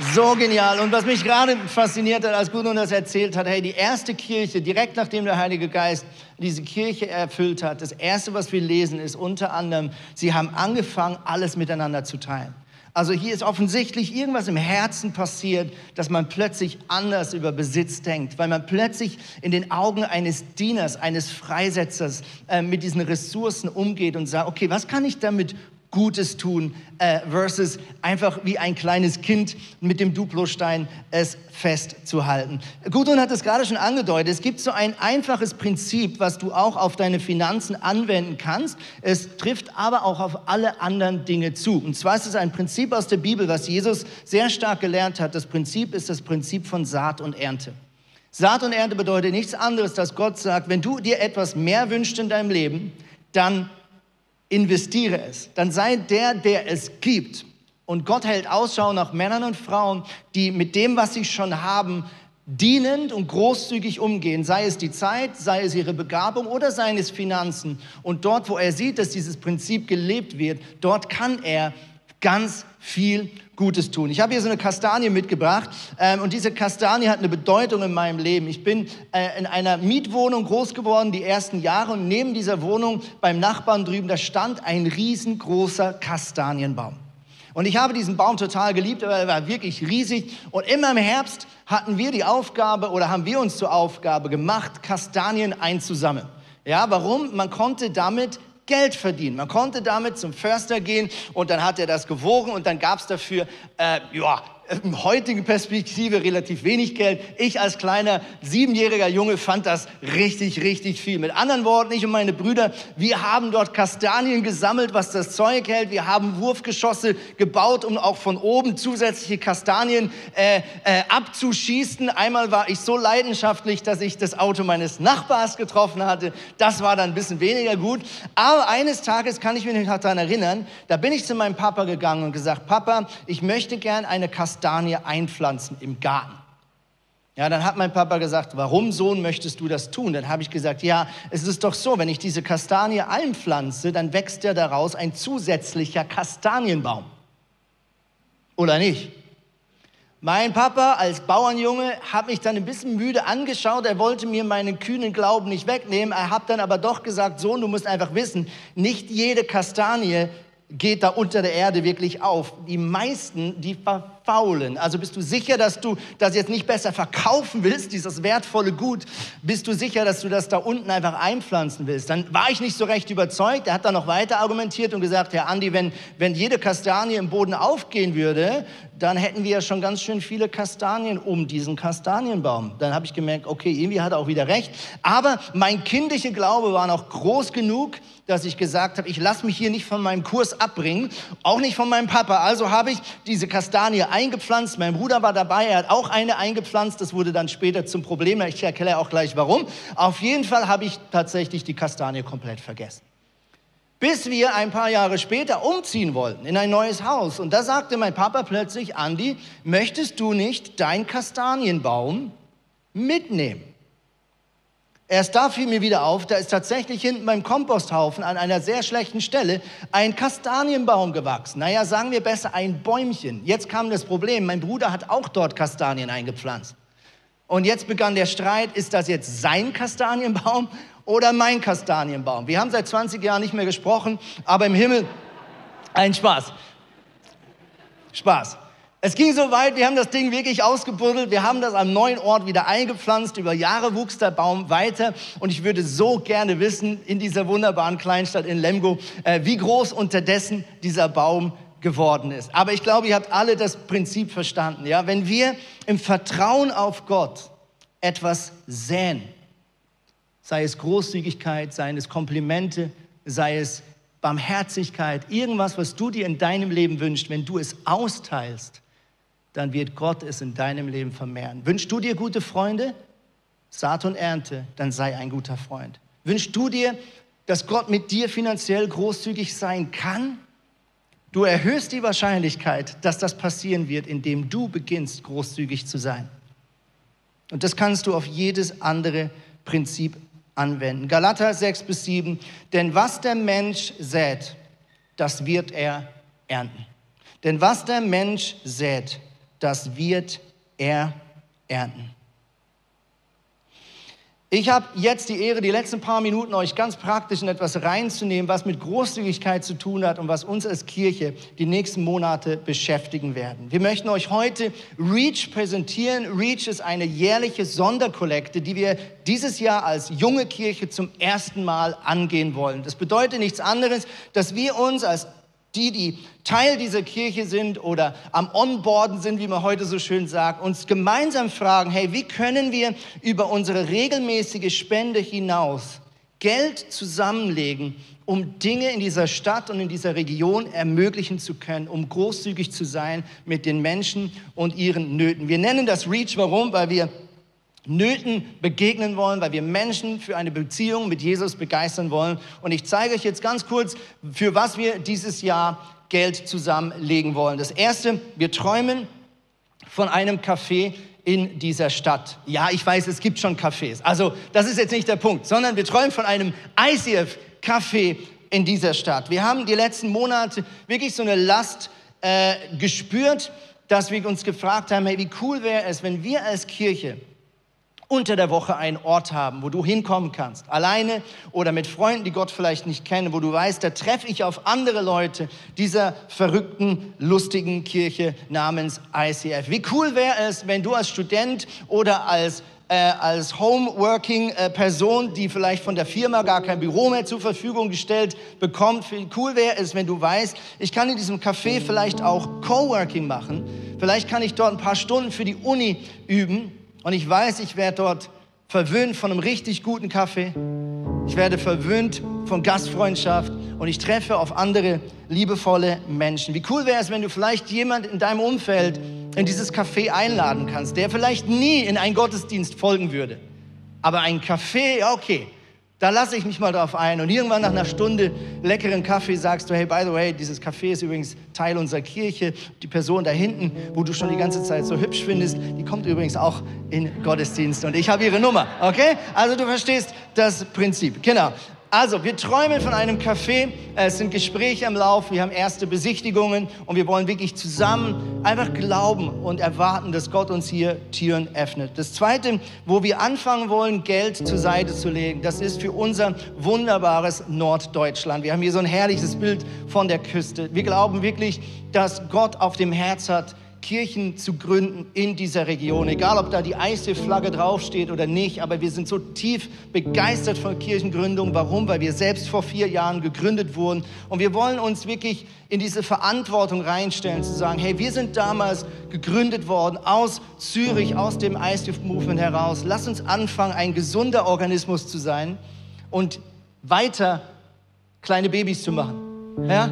So genial. Und was mich gerade fasziniert hat, als Gudrun das erzählt hat, hey, die erste Kirche, direkt nachdem der Heilige Geist diese Kirche erfüllt hat, das erste, was wir lesen, ist unter anderem, sie haben angefangen, alles miteinander zu teilen. Also hier ist offensichtlich irgendwas im Herzen passiert, dass man plötzlich anders über Besitz denkt, weil man plötzlich in den Augen eines Dieners, eines Freisetzers äh, mit diesen Ressourcen umgeht und sagt, okay, was kann ich damit Gutes tun, äh, versus einfach wie ein kleines Kind mit dem Duplostein es festzuhalten. Gudrun hat es gerade schon angedeutet. Es gibt so ein einfaches Prinzip, was du auch auf deine Finanzen anwenden kannst. Es trifft aber auch auf alle anderen Dinge zu. Und zwar ist es ein Prinzip aus der Bibel, was Jesus sehr stark gelernt hat. Das Prinzip ist das Prinzip von Saat und Ernte. Saat und Ernte bedeutet nichts anderes, dass Gott sagt, wenn du dir etwas mehr wünschst in deinem Leben, dann investiere es. Dann sei der, der es gibt. Und Gott hält Ausschau nach Männern und Frauen, die mit dem, was sie schon haben, dienend und großzügig umgehen, sei es die Zeit, sei es ihre Begabung oder seien es Finanzen. Und dort, wo er sieht, dass dieses Prinzip gelebt wird, dort kann er ganz viel Gutes tun. Ich habe hier so eine Kastanie mitgebracht ähm, und diese Kastanie hat eine Bedeutung in meinem Leben. Ich bin äh, in einer Mietwohnung groß geworden die ersten Jahre und neben dieser Wohnung beim Nachbarn drüben, da stand ein riesengroßer Kastanienbaum. Und ich habe diesen Baum total geliebt, er war wirklich riesig. Und immer im Herbst hatten wir die Aufgabe oder haben wir uns zur Aufgabe gemacht, Kastanien einzusammeln. Ja, warum? Man konnte damit Geld verdienen. Man konnte damit zum Förster gehen und dann hat er das gewogen und dann gab es dafür, äh, ja, in heutigen Perspektive relativ wenig Geld. Ich als kleiner siebenjähriger Junge fand das richtig, richtig viel. Mit anderen Worten, ich und meine Brüder, wir haben dort Kastanien gesammelt, was das Zeug hält. Wir haben Wurfgeschosse gebaut, um auch von oben zusätzliche Kastanien äh, äh, abzuschießen. Einmal war ich so leidenschaftlich, dass ich das Auto meines Nachbars getroffen hatte. Das war dann ein bisschen weniger gut. Aber eines Tages kann ich mich noch daran erinnern, da bin ich zu meinem Papa gegangen und gesagt, Papa, ich möchte gern eine Kastanie Kastanie einpflanzen im Garten. Ja, dann hat mein Papa gesagt, warum Sohn möchtest du das tun? Dann habe ich gesagt, ja, es ist doch so, wenn ich diese Kastanie einpflanze, dann wächst ja daraus ein zusätzlicher Kastanienbaum. Oder nicht? Mein Papa als Bauernjunge hat mich dann ein bisschen müde angeschaut. Er wollte mir meinen kühnen Glauben nicht wegnehmen. Er hat dann aber doch gesagt, Sohn, du musst einfach wissen, nicht jede Kastanie geht da unter der Erde wirklich auf. Die meisten, die verfaulen. Also bist du sicher, dass du das jetzt nicht besser verkaufen willst, dieses wertvolle Gut? Bist du sicher, dass du das da unten einfach einpflanzen willst? Dann war ich nicht so recht überzeugt. Er hat dann noch weiter argumentiert und gesagt, Herr Andi, wenn, wenn jede Kastanie im Boden aufgehen würde, dann hätten wir ja schon ganz schön viele Kastanien um diesen Kastanienbaum. Dann habe ich gemerkt, okay, irgendwie hat er auch wieder recht. Aber mein kindlicher Glaube war noch groß genug, dass ich gesagt habe, ich lasse mich hier nicht von meinem Kurs abbringen, auch nicht von meinem Papa. Also habe ich diese Kastanie eingepflanzt. Mein Bruder war dabei, er hat auch eine eingepflanzt. Das wurde dann später zum Problem. Ich erkläre auch gleich warum. Auf jeden Fall habe ich tatsächlich die Kastanie komplett vergessen. Bis wir ein paar Jahre später umziehen wollten in ein neues Haus. Und da sagte mein Papa plötzlich, Andi, möchtest du nicht dein Kastanienbaum mitnehmen? Erst da fiel mir wieder auf, da ist tatsächlich hinten beim Komposthaufen an einer sehr schlechten Stelle ein Kastanienbaum gewachsen. Naja, sagen wir besser ein Bäumchen. Jetzt kam das Problem, mein Bruder hat auch dort Kastanien eingepflanzt. Und jetzt begann der Streit, ist das jetzt sein Kastanienbaum oder mein Kastanienbaum. Wir haben seit 20 Jahren nicht mehr gesprochen, aber im Himmel ein Spaß. Spaß. Es ging so weit, wir haben das Ding wirklich ausgebuddelt, wir haben das am neuen Ort wieder eingepflanzt, über Jahre wuchs der Baum weiter und ich würde so gerne wissen, in dieser wunderbaren Kleinstadt in Lemgo, äh, wie groß unterdessen dieser Baum geworden ist. Aber ich glaube, ihr habt alle das Prinzip verstanden. Ja? Wenn wir im Vertrauen auf Gott etwas säen, sei es Großzügigkeit, seien es Komplimente, sei es Barmherzigkeit, irgendwas, was du dir in deinem Leben wünschst, wenn du es austeilst, dann wird Gott es in deinem Leben vermehren. Wünschst du dir gute Freunde? Saat und Ernte, dann sei ein guter Freund. Wünschst du dir, dass Gott mit dir finanziell großzügig sein kann? Du erhöhst die Wahrscheinlichkeit, dass das passieren wird, indem du beginnst, großzügig zu sein. Und das kannst du auf jedes andere Prinzip anwenden. Galater 6 bis 7. Denn was der Mensch sät, das wird er ernten. Denn was der Mensch sät, das wird er ernten. Ich habe jetzt die Ehre, die letzten paar Minuten euch ganz praktisch in etwas reinzunehmen, was mit Großzügigkeit zu tun hat und was uns als Kirche die nächsten Monate beschäftigen werden. Wir möchten euch heute REACH präsentieren. REACH ist eine jährliche Sonderkollekte, die wir dieses Jahr als junge Kirche zum ersten Mal angehen wollen. Das bedeutet nichts anderes, dass wir uns als die, die Teil dieser Kirche sind oder am Onboarden sind, wie man heute so schön sagt, uns gemeinsam fragen, hey, wie können wir über unsere regelmäßige Spende hinaus Geld zusammenlegen, um Dinge in dieser Stadt und in dieser Region ermöglichen zu können, um großzügig zu sein mit den Menschen und ihren Nöten. Wir nennen das REACH, warum? Weil wir Nöten begegnen wollen, weil wir Menschen für eine Beziehung mit Jesus begeistern wollen. Und ich zeige euch jetzt ganz kurz, für was wir dieses Jahr Geld zusammenlegen wollen. Das erste, wir träumen von einem Café in dieser Stadt. Ja, ich weiß, es gibt schon Cafés. Also das ist jetzt nicht der Punkt, sondern wir träumen von einem ICF-Café in dieser Stadt. Wir haben die letzten Monate wirklich so eine Last äh, gespürt, dass wir uns gefragt haben, hey, wie cool wäre es, wenn wir als Kirche unter der Woche einen Ort haben, wo du hinkommen kannst, alleine oder mit Freunden, die Gott vielleicht nicht kennen, wo du weißt, da treffe ich auf andere Leute dieser verrückten, lustigen Kirche namens ICF. Wie cool wäre es, wenn du als Student oder als äh, als Homeworking-Person, die vielleicht von der Firma gar kein Büro mehr zur Verfügung gestellt bekommt. Wie cool wäre es, wenn du weißt, ich kann in diesem Café vielleicht auch Coworking machen. Vielleicht kann ich dort ein paar Stunden für die Uni üben und ich weiß, ich werde dort verwöhnt von einem richtig guten Kaffee. Ich werde verwöhnt von Gastfreundschaft und ich treffe auf andere liebevolle Menschen. Wie cool wäre es, wenn du vielleicht jemand in deinem Umfeld in dieses Café einladen kannst, der vielleicht nie in einen Gottesdienst folgen würde. Aber ein Café, okay, da lasse ich mich mal drauf ein. Und irgendwann nach einer Stunde leckeren Kaffee sagst du, hey, by the way, dieses Café ist übrigens Teil unserer Kirche. Die Person da hinten, wo du schon die ganze Zeit so hübsch findest, die kommt übrigens auch in Gottesdienst. Und ich habe ihre Nummer, okay? Also du verstehst das Prinzip. Genau. Also, wir träumen von einem Café. Es sind Gespräche im Lauf. Wir haben erste Besichtigungen und wir wollen wirklich zusammen einfach glauben und erwarten, dass Gott uns hier Türen öffnet. Das zweite, wo wir anfangen wollen, Geld zur Seite zu legen, das ist für unser wunderbares Norddeutschland. Wir haben hier so ein herrliches Bild von der Küste. Wir glauben wirklich, dass Gott auf dem Herz hat, Kirchen zu gründen in dieser Region. Egal, ob da die ICE-Flagge draufsteht oder nicht, aber wir sind so tief begeistert von Kirchengründung. Warum? Weil wir selbst vor vier Jahren gegründet wurden. Und wir wollen uns wirklich in diese Verantwortung reinstellen, zu sagen, hey, wir sind damals gegründet worden aus Zürich, aus dem ICE-Movement heraus. Lass uns anfangen, ein gesunder Organismus zu sein und weiter kleine Babys zu machen. Ja?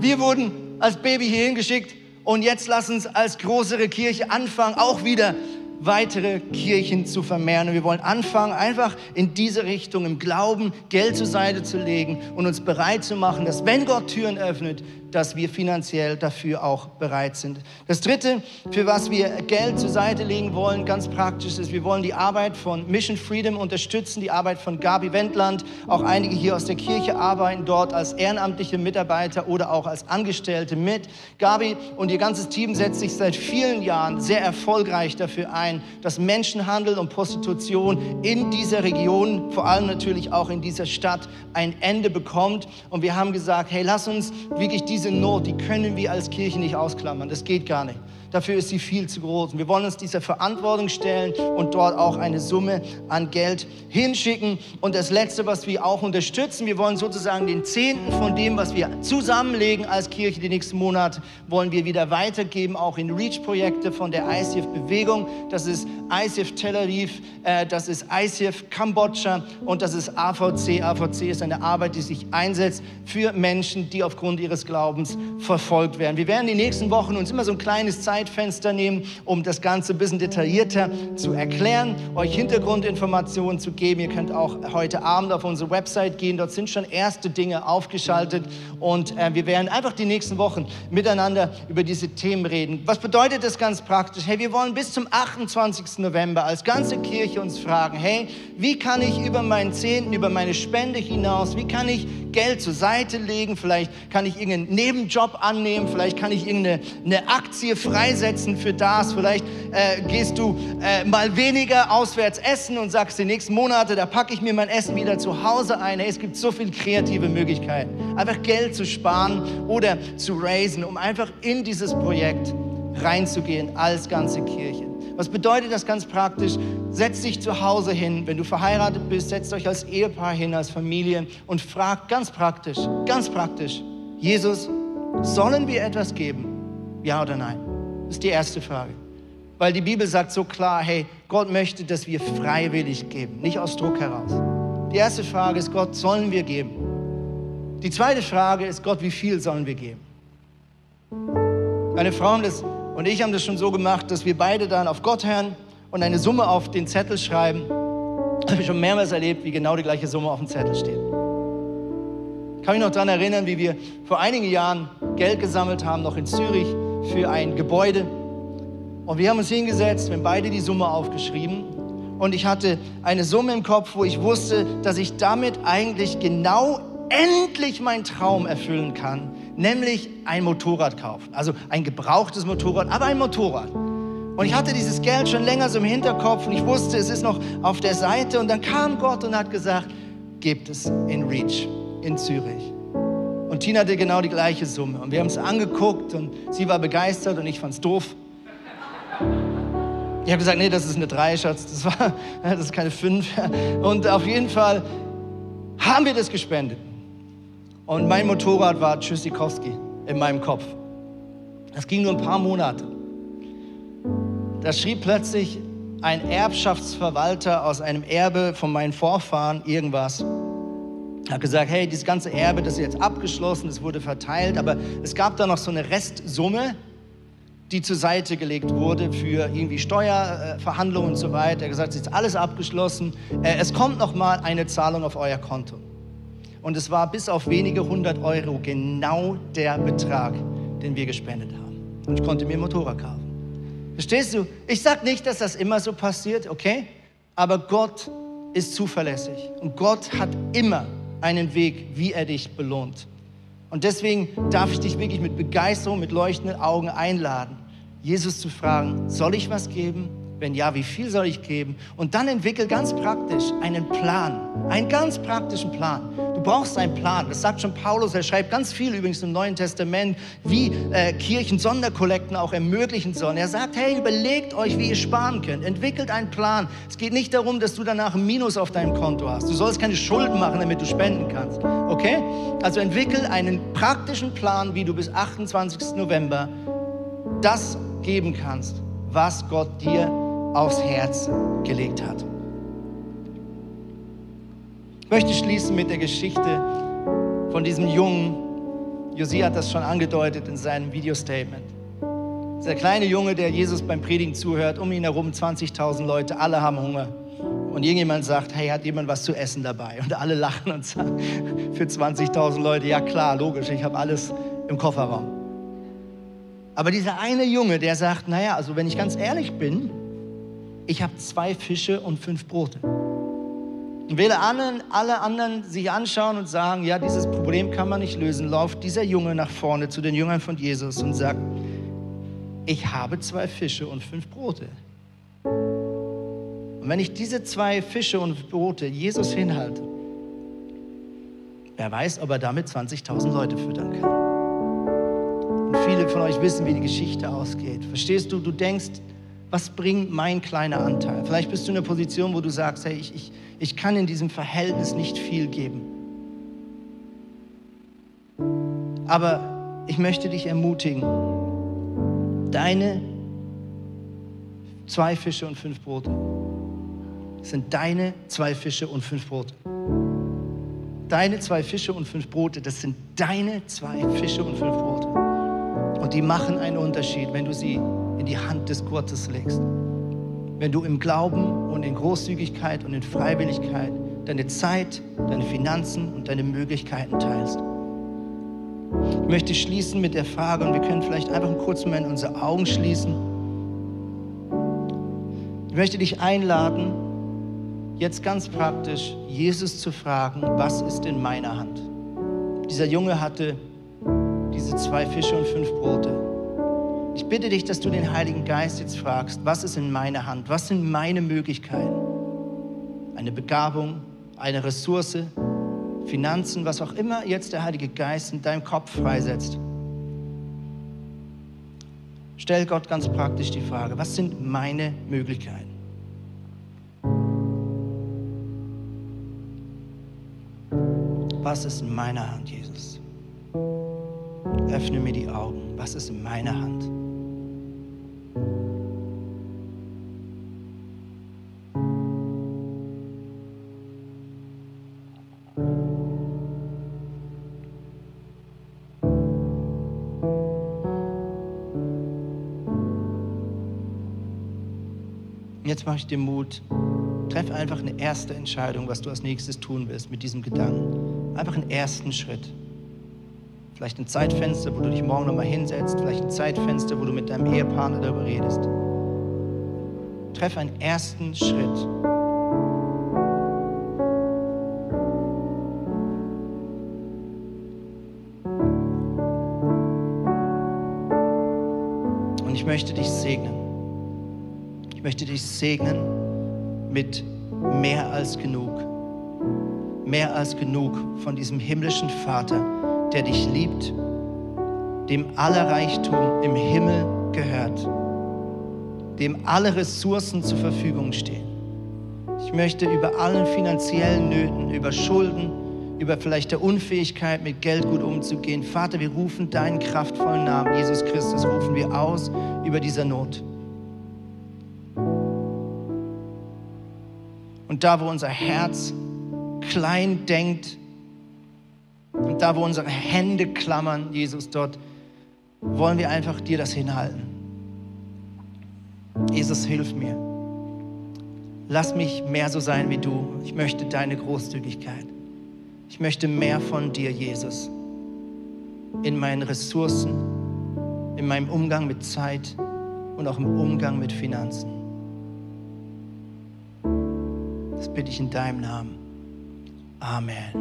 Wir wurden als Baby hierhin geschickt, und jetzt lass uns als größere Kirche anfangen, auch wieder weitere Kirchen zu vermehren. Und wir wollen anfangen, einfach in diese Richtung im Glauben Geld zur Seite zu legen und uns bereit zu machen, dass wenn Gott Türen öffnet, dass wir finanziell dafür auch bereit sind. Das Dritte, für was wir Geld zur Seite legen wollen, ganz praktisch ist, wir wollen die Arbeit von Mission Freedom unterstützen, die Arbeit von Gabi Wendland. Auch einige hier aus der Kirche arbeiten dort als ehrenamtliche Mitarbeiter oder auch als Angestellte mit. Gabi und ihr ganzes Team setzt sich seit vielen Jahren sehr erfolgreich dafür ein, dass Menschenhandel und Prostitution in dieser Region, vor allem natürlich auch in dieser Stadt, ein Ende bekommt. Und wir haben gesagt, hey, lass uns wirklich diese diese Not, die können wir als Kirche nicht ausklammern. Das geht gar nicht. Dafür ist sie viel zu groß. Und wir wollen uns dieser Verantwortung stellen und dort auch eine Summe an Geld hinschicken. Und das Letzte, was wir auch unterstützen, wir wollen sozusagen den Zehnten von dem, was wir zusammenlegen als Kirche die nächsten Monate, wollen wir wieder weitergeben, auch in REACH-Projekte von der ICF-Bewegung. Das ist ICF Tel Aviv, äh, das ist ICF Kambodscha und das ist AVC. AVC ist eine Arbeit, die sich einsetzt für Menschen, die aufgrund ihres Glaubens verfolgt werden. Wir werden die nächsten Wochen uns immer so ein kleines Zeit Zeitfenster nehmen, um das Ganze ein bisschen detaillierter zu erklären, euch Hintergrundinformationen zu geben. Ihr könnt auch heute Abend auf unsere Website gehen. Dort sind schon erste Dinge aufgeschaltet und äh, wir werden einfach die nächsten Wochen miteinander über diese Themen reden. Was bedeutet das ganz praktisch? Hey, wir wollen bis zum 28. November als ganze Kirche uns fragen, hey, wie kann ich über meinen Zehnten, über meine Spende hinaus, wie kann ich Geld zur Seite legen? Vielleicht kann ich irgendeinen Nebenjob annehmen, vielleicht kann ich irgendeine eine Aktie frei freisetzen für das. Vielleicht äh, gehst du äh, mal weniger auswärts essen und sagst, die nächsten Monate, da packe ich mir mein Essen wieder zu Hause ein. Hey, es gibt so viele kreative Möglichkeiten. Einfach Geld zu sparen oder zu raisen, um einfach in dieses Projekt reinzugehen als ganze Kirche. Was bedeutet das ganz praktisch? Setz dich zu Hause hin, wenn du verheiratet bist, setzt euch als Ehepaar hin, als Familie und fragt ganz praktisch, ganz praktisch, Jesus, sollen wir etwas geben? Ja oder nein? Das ist die erste Frage. Weil die Bibel sagt so klar, hey, Gott möchte, dass wir freiwillig geben, nicht aus Druck heraus. Die erste Frage ist, Gott, sollen wir geben? Die zweite Frage ist, Gott, wie viel sollen wir geben? Meine Frau und ich haben das schon so gemacht, dass wir beide dann auf Gott hören und eine Summe auf den Zettel schreiben. Habe ich schon mehrmals erlebt, wie genau die gleiche Summe auf dem Zettel steht. Ich kann mich noch daran erinnern, wie wir vor einigen Jahren Geld gesammelt haben, noch in Zürich, für ein Gebäude. Und wir haben uns hingesetzt, wir haben beide die Summe aufgeschrieben. Und ich hatte eine Summe im Kopf, wo ich wusste, dass ich damit eigentlich genau endlich meinen Traum erfüllen kann, nämlich ein Motorrad kaufen. Also ein gebrauchtes Motorrad, aber ein Motorrad. Und ich hatte dieses Geld schon länger so im Hinterkopf und ich wusste, es ist noch auf der Seite. Und dann kam Gott und hat gesagt, gebt es in Reach in Zürich. Und Tina hatte genau die gleiche Summe. Und wir haben es angeguckt und sie war begeistert und ich fand es doof. Ich habe gesagt, nee, das ist eine 3, Schatz, das, war, <laughs> das ist keine 5. Und auf jeden Fall haben wir das gespendet. Und mein Motorrad war Tschüssikowski in meinem Kopf. Das ging nur ein paar Monate. Da schrieb plötzlich ein Erbschaftsverwalter aus einem Erbe von meinen Vorfahren irgendwas. Hat gesagt, hey, dieses ganze Erbe, das ist jetzt abgeschlossen, es wurde verteilt, aber es gab da noch so eine Restsumme, die zur Seite gelegt wurde für irgendwie Steuerverhandlungen und so weiter. Er hat gesagt, es ist alles abgeschlossen. Äh, es kommt noch mal eine Zahlung auf euer Konto. Und es war bis auf wenige hundert Euro genau der Betrag, den wir gespendet haben. Und ich konnte mir ein Motorrad kaufen. Verstehst du? Ich sage nicht, dass das immer so passiert, okay? Aber Gott ist zuverlässig. Und Gott hat immer einen Weg, wie er dich belohnt. Und deswegen darf ich dich wirklich mit Begeisterung, mit leuchtenden Augen einladen, Jesus zu fragen, soll ich was geben? Wenn ja, wie viel soll ich geben? Und dann entwickel ganz praktisch einen Plan, einen ganz praktischen Plan. Du brauchst einen Plan. Das sagt schon Paulus. Er schreibt ganz viel übrigens im Neuen Testament, wie äh, Kirchen Sonderkollekten auch ermöglichen sollen. Er sagt, hey, überlegt euch, wie ihr sparen könnt. Entwickelt einen Plan. Es geht nicht darum, dass du danach ein Minus auf deinem Konto hast. Du sollst keine Schulden machen, damit du spenden kannst. Okay? Also entwickel einen praktischen Plan, wie du bis 28. November das geben kannst, was Gott dir aufs Herz gelegt hat. Ich möchte schließen mit der Geschichte von diesem Jungen. Josie hat das schon angedeutet in seinem Videostatement. Dieser kleine Junge, der Jesus beim Predigen zuhört, um ihn herum 20.000 Leute, alle haben Hunger. Und irgendjemand sagt, hey, hat jemand was zu essen dabei? Und alle lachen und sagen, <laughs> für 20.000 Leute, ja klar, logisch, ich habe alles im Kofferraum. Aber dieser eine Junge, der sagt, naja, also wenn ich ganz ehrlich bin, ich habe zwei Fische und fünf Brote. Und wähle anderen, alle anderen sich anschauen und sagen, ja, dieses Problem kann man nicht lösen, lauft dieser Junge nach vorne zu den Jüngern von Jesus und sagt, ich habe zwei Fische und fünf Brote. Und wenn ich diese zwei Fische und Brote Jesus hinhalte, wer weiß, ob er damit 20.000 Leute füttern kann. Und viele von euch wissen, wie die Geschichte ausgeht. Verstehst du, du denkst, was bringt mein kleiner Anteil? Vielleicht bist du in einer Position, wo du sagst, hey, ich, ich, ich kann in diesem Verhältnis nicht viel geben. Aber ich möchte dich ermutigen, deine zwei Fische und fünf Brote sind deine zwei Fische und fünf Brote. Deine zwei Fische und fünf Brote, das sind deine zwei Fische und fünf Brote. Und die machen einen Unterschied, wenn du sie in die Hand des Gottes legst. Wenn du im Glauben und in Großzügigkeit und in Freiwilligkeit deine Zeit, deine Finanzen und deine Möglichkeiten teilst. Ich möchte schließen mit der Frage, und wir können vielleicht einfach einen kurzen Moment unsere Augen schließen. Ich möchte dich einladen, jetzt ganz praktisch Jesus zu fragen, was ist in meiner Hand? Dieser Junge hatte diese zwei Fische und fünf Brote. Ich bitte dich, dass du den Heiligen Geist jetzt fragst, was ist in meiner Hand? Was sind meine Möglichkeiten? Eine Begabung, eine Ressource, Finanzen, was auch immer jetzt der Heilige Geist in deinem Kopf freisetzt. Stell Gott ganz praktisch die Frage, was sind meine Möglichkeiten? Was ist in meiner Hand, Jesus? Öffne mir die Augen. Was ist in meiner Hand? Jetzt mache ich dir Mut. Treff einfach eine erste Entscheidung, was du als nächstes tun willst mit diesem Gedanken. Einfach einen ersten Schritt. Vielleicht ein Zeitfenster, wo du dich morgen nochmal hinsetzt. Vielleicht ein Zeitfenster, wo du mit deinem Ehepartner darüber redest. Treff einen ersten Schritt. Und ich möchte dich segnen. Ich möchte dich segnen mit mehr als genug. Mehr als genug von diesem himmlischen Vater, der dich liebt, dem aller Reichtum im Himmel gehört, dem alle Ressourcen zur Verfügung stehen. Ich möchte über allen finanziellen Nöten, über Schulden, über vielleicht der Unfähigkeit, mit Geld gut umzugehen. Vater, wir rufen deinen kraftvollen Namen, Jesus Christus, rufen wir aus über dieser Not. Und da, wo unser Herz klein denkt und da, wo unsere Hände klammern, Jesus, dort wollen wir einfach dir das hinhalten. Jesus, hilf mir. Lass mich mehr so sein wie du. Ich möchte deine Großzügigkeit. Ich möchte mehr von dir, Jesus, in meinen Ressourcen, in meinem Umgang mit Zeit und auch im Umgang mit Finanzen. Das bitte ich in deinem Namen. Amen.